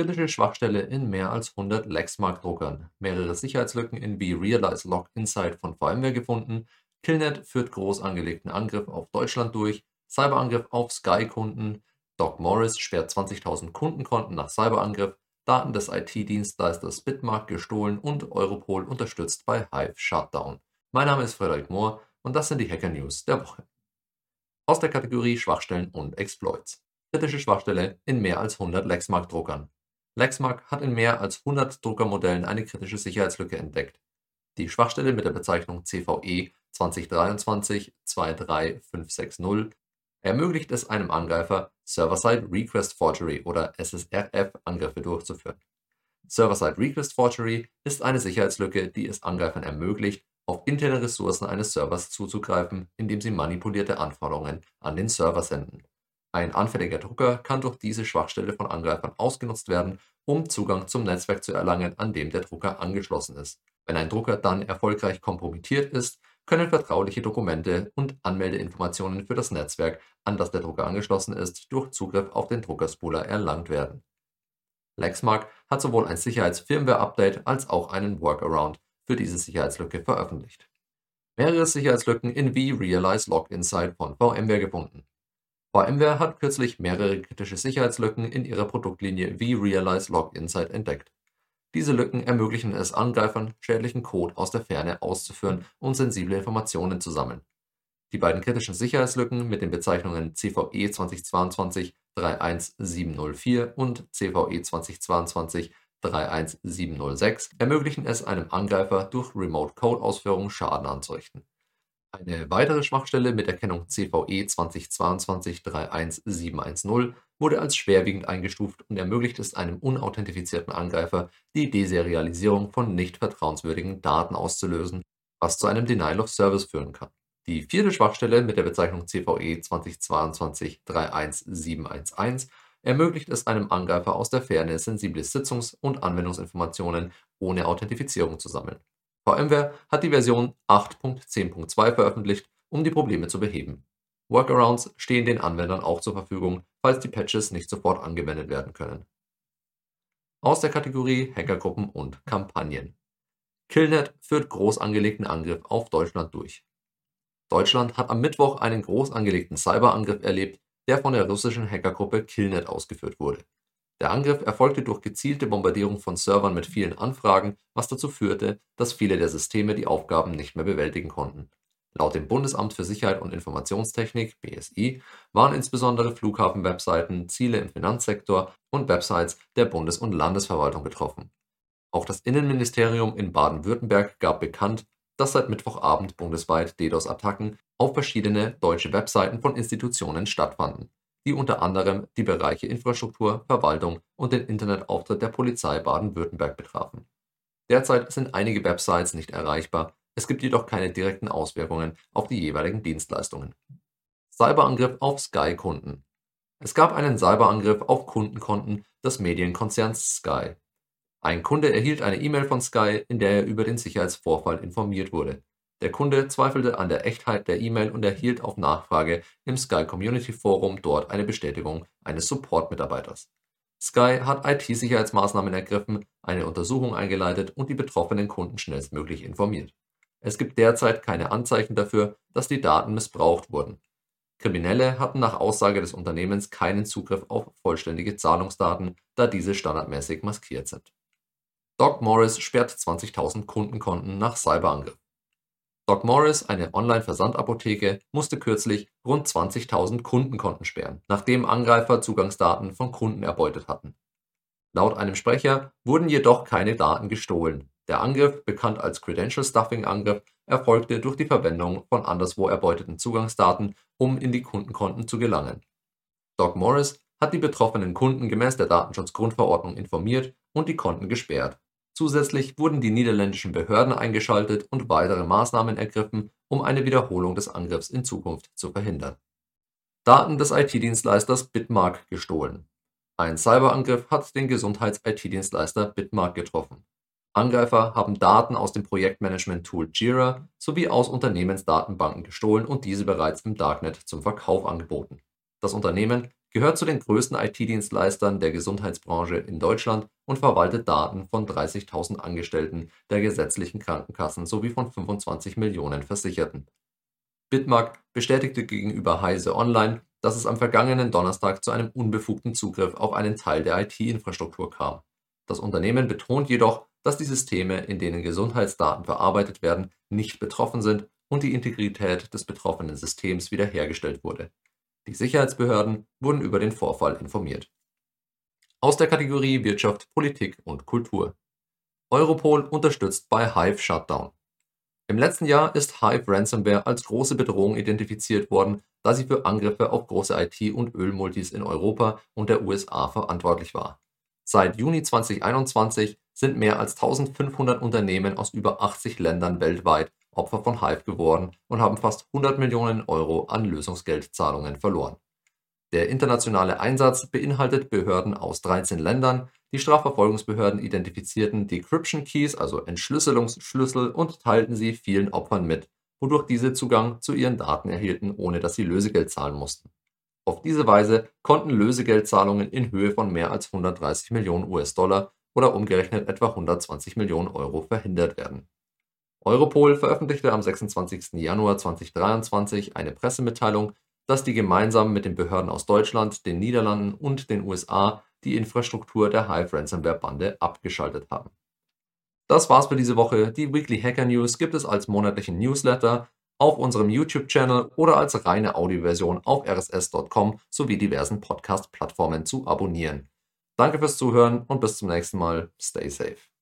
Kritische Schwachstelle in mehr als 100 Lexmark-Druckern, mehrere Sicherheitslücken in vRealize Log Insight von VMware gefunden, Killnet führt groß angelegten Angriff auf Deutschland durch, Cyberangriff auf Sky-Kunden, Doc Morris sperrt 20.000 Kundenkonten nach Cyberangriff, Daten des IT-Dienstleisters Bitmark gestohlen und Europol unterstützt bei Hive Shutdown. Mein Name ist Frederik Mohr und das sind die Hacker News der Woche. Aus der Kategorie Schwachstellen und Exploits. Kritische Schwachstelle in mehr als 100 Lexmark-Druckern. Lexmark hat in mehr als 100 Druckermodellen eine kritische Sicherheitslücke entdeckt. Die Schwachstelle mit der Bezeichnung CVE 2023-23560 ermöglicht es einem Angreifer, Server-Side Request Forgery oder SSRF-Angriffe durchzuführen. Server-Side Request Forgery ist eine Sicherheitslücke, die es Angreifern ermöglicht, auf interne Ressourcen eines Servers zuzugreifen, indem sie manipulierte Anforderungen an den Server senden. Ein anfälliger Drucker kann durch diese Schwachstelle von Angreifern ausgenutzt werden, um Zugang zum Netzwerk zu erlangen, an dem der Drucker angeschlossen ist. Wenn ein Drucker dann erfolgreich kompromittiert ist, können vertrauliche Dokumente und Anmeldeinformationen für das Netzwerk, an das der Drucker angeschlossen ist, durch Zugriff auf den Druckerspooler erlangt werden. Lexmark hat sowohl ein Sicherheits-Firmware-Update als auch einen Workaround für diese Sicherheitslücke veröffentlicht. Mehrere Sicherheitslücken in vRealize Log Insight von VMware gefunden. VMware hat kürzlich mehrere kritische Sicherheitslücken in ihrer Produktlinie vRealize Log Insight entdeckt. Diese Lücken ermöglichen es Angreifern, schädlichen Code aus der Ferne auszuführen und sensible Informationen zu sammeln. Die beiden kritischen Sicherheitslücken mit den Bezeichnungen CVE 2022-31704 und CVE 2022-31706 ermöglichen es einem Angreifer, durch Remote-Code-Ausführung Schaden anzurichten eine weitere Schwachstelle mit Erkennung CVE 2022-31710 wurde als schwerwiegend eingestuft und ermöglicht es einem unauthentifizierten Angreifer, die Deserialisierung von nicht vertrauenswürdigen Daten auszulösen, was zu einem Denial of Service führen kann. Die vierte Schwachstelle mit der Bezeichnung CVE 2022-31711 ermöglicht es einem Angreifer aus der Ferne sensible Sitzungs- und Anwendungsinformationen ohne Authentifizierung zu sammeln VMware hat die Version 8.10.2 veröffentlicht, um die Probleme zu beheben. Workarounds stehen den Anwendern auch zur Verfügung, falls die Patches nicht sofort angewendet werden können. Aus der Kategorie Hackergruppen und Kampagnen. Killnet führt groß angelegten Angriff auf Deutschland durch. Deutschland hat am Mittwoch einen groß angelegten Cyberangriff erlebt, der von der russischen Hackergruppe Killnet ausgeführt wurde der Angriff erfolgte durch gezielte Bombardierung von Servern mit vielen Anfragen, was dazu führte, dass viele der Systeme die Aufgaben nicht mehr bewältigen konnten. Laut dem Bundesamt für Sicherheit und Informationstechnik (BSI) waren insbesondere Flughafen-Webseiten, Ziele im Finanzsektor und Websites der Bundes und Landesverwaltung betroffen. Auch das Innenministerium in Baden-Württemberg gab bekannt, dass seit Mittwochabend bundesweit DDoS-Attacken auf verschiedene deutsche Webseiten von Institutionen stattfanden die unter anderem die Bereiche Infrastruktur, Verwaltung und den Internetauftritt der Polizei Baden-Württemberg betrafen. Derzeit sind einige Websites nicht erreichbar, es gibt jedoch keine direkten Auswirkungen auf die jeweiligen Dienstleistungen. Cyberangriff auf Sky-Kunden Es gab einen Cyberangriff auf Kundenkonten des Medienkonzerns Sky. Ein Kunde erhielt eine E-Mail von Sky, in der er über den Sicherheitsvorfall informiert wurde der Kunde zweifelte an der Echtheit der E-Mail und erhielt auf Nachfrage im Sky Community Forum dort eine Bestätigung eines Support-Mitarbeiters. Sky hat IT-Sicherheitsmaßnahmen ergriffen, eine Untersuchung eingeleitet und die betroffenen Kunden schnellstmöglich informiert. Es gibt derzeit keine Anzeichen dafür, dass die Daten missbraucht wurden. Kriminelle hatten nach Aussage des Unternehmens keinen Zugriff auf vollständige Zahlungsdaten, da diese standardmäßig maskiert sind. Doc Morris sperrt 20.000 Kundenkonten nach Cyberangriff. Doc Morris, eine Online-Versandapotheke, musste kürzlich rund 20.000 Kundenkonten sperren, nachdem Angreifer Zugangsdaten von Kunden erbeutet hatten. Laut einem Sprecher wurden jedoch keine Daten gestohlen. Der Angriff, bekannt als Credential Stuffing Angriff, erfolgte durch die Verwendung von anderswo erbeuteten Zugangsdaten, um in die Kundenkonten zu gelangen. Doc Morris hat die betroffenen Kunden gemäß der Datenschutzgrundverordnung informiert und die Konten gesperrt Zusätzlich wurden die niederländischen Behörden eingeschaltet und weitere Maßnahmen ergriffen, um eine Wiederholung des Angriffs in Zukunft zu verhindern. Daten des IT-Dienstleisters Bitmark gestohlen. Ein Cyberangriff hat den Gesundheits-IT-Dienstleister Bitmark getroffen. Angreifer haben Daten aus dem Projektmanagement-Tool Jira sowie aus Unternehmensdatenbanken gestohlen und diese bereits im Darknet zum Verkauf angeboten. Das Unternehmen gehört zu den größten IT-Dienstleistern der Gesundheitsbranche in Deutschland und verwaltet Daten von 30.000 Angestellten der gesetzlichen Krankenkassen sowie von 25 Millionen Versicherten. Bitmark bestätigte gegenüber Heise Online, dass es am vergangenen Donnerstag zu einem unbefugten Zugriff auf einen Teil der IT-Infrastruktur kam. Das Unternehmen betont jedoch, dass die Systeme, in denen Gesundheitsdaten verarbeitet werden, nicht betroffen sind und die Integrität des betroffenen Systems wiederhergestellt wurde. Die Sicherheitsbehörden wurden über den Vorfall informiert. Aus der Kategorie Wirtschaft, Politik und Kultur. Europol unterstützt bei Hive Shutdown. Im letzten Jahr ist Hive Ransomware als große Bedrohung identifiziert worden, da sie für Angriffe auf große IT- und Ölmultis in Europa und der USA verantwortlich war. Seit Juni 2021 sind mehr als 1500 Unternehmen aus über 80 Ländern weltweit Opfer von Hive geworden und haben fast 100 Millionen Euro an Lösungsgeldzahlungen verloren. Der internationale Einsatz beinhaltet Behörden aus 13 Ländern, die Strafverfolgungsbehörden identifizierten Decryption Keys, also Entschlüsselungsschlüssel, und teilten sie vielen Opfern mit, wodurch diese Zugang zu ihren Daten erhielten, ohne dass sie Lösegeld zahlen mussten. Auf diese Weise konnten Lösegeldzahlungen in Höhe von mehr als 130 Millionen US-Dollar oder umgerechnet etwa 120 Millionen Euro verhindert werden. Europol veröffentlichte am 26. Januar 2023 eine Pressemitteilung, dass die gemeinsam mit den Behörden aus Deutschland, den Niederlanden und den USA die Infrastruktur der Hive Ransomware Bande abgeschaltet haben. Das war's für diese Woche. Die Weekly Hacker News gibt es als monatlichen Newsletter auf unserem YouTube-Channel oder als reine Audioversion auf rss.com sowie diversen Podcast-Plattformen zu abonnieren. Danke fürs Zuhören und bis zum nächsten Mal. Stay safe.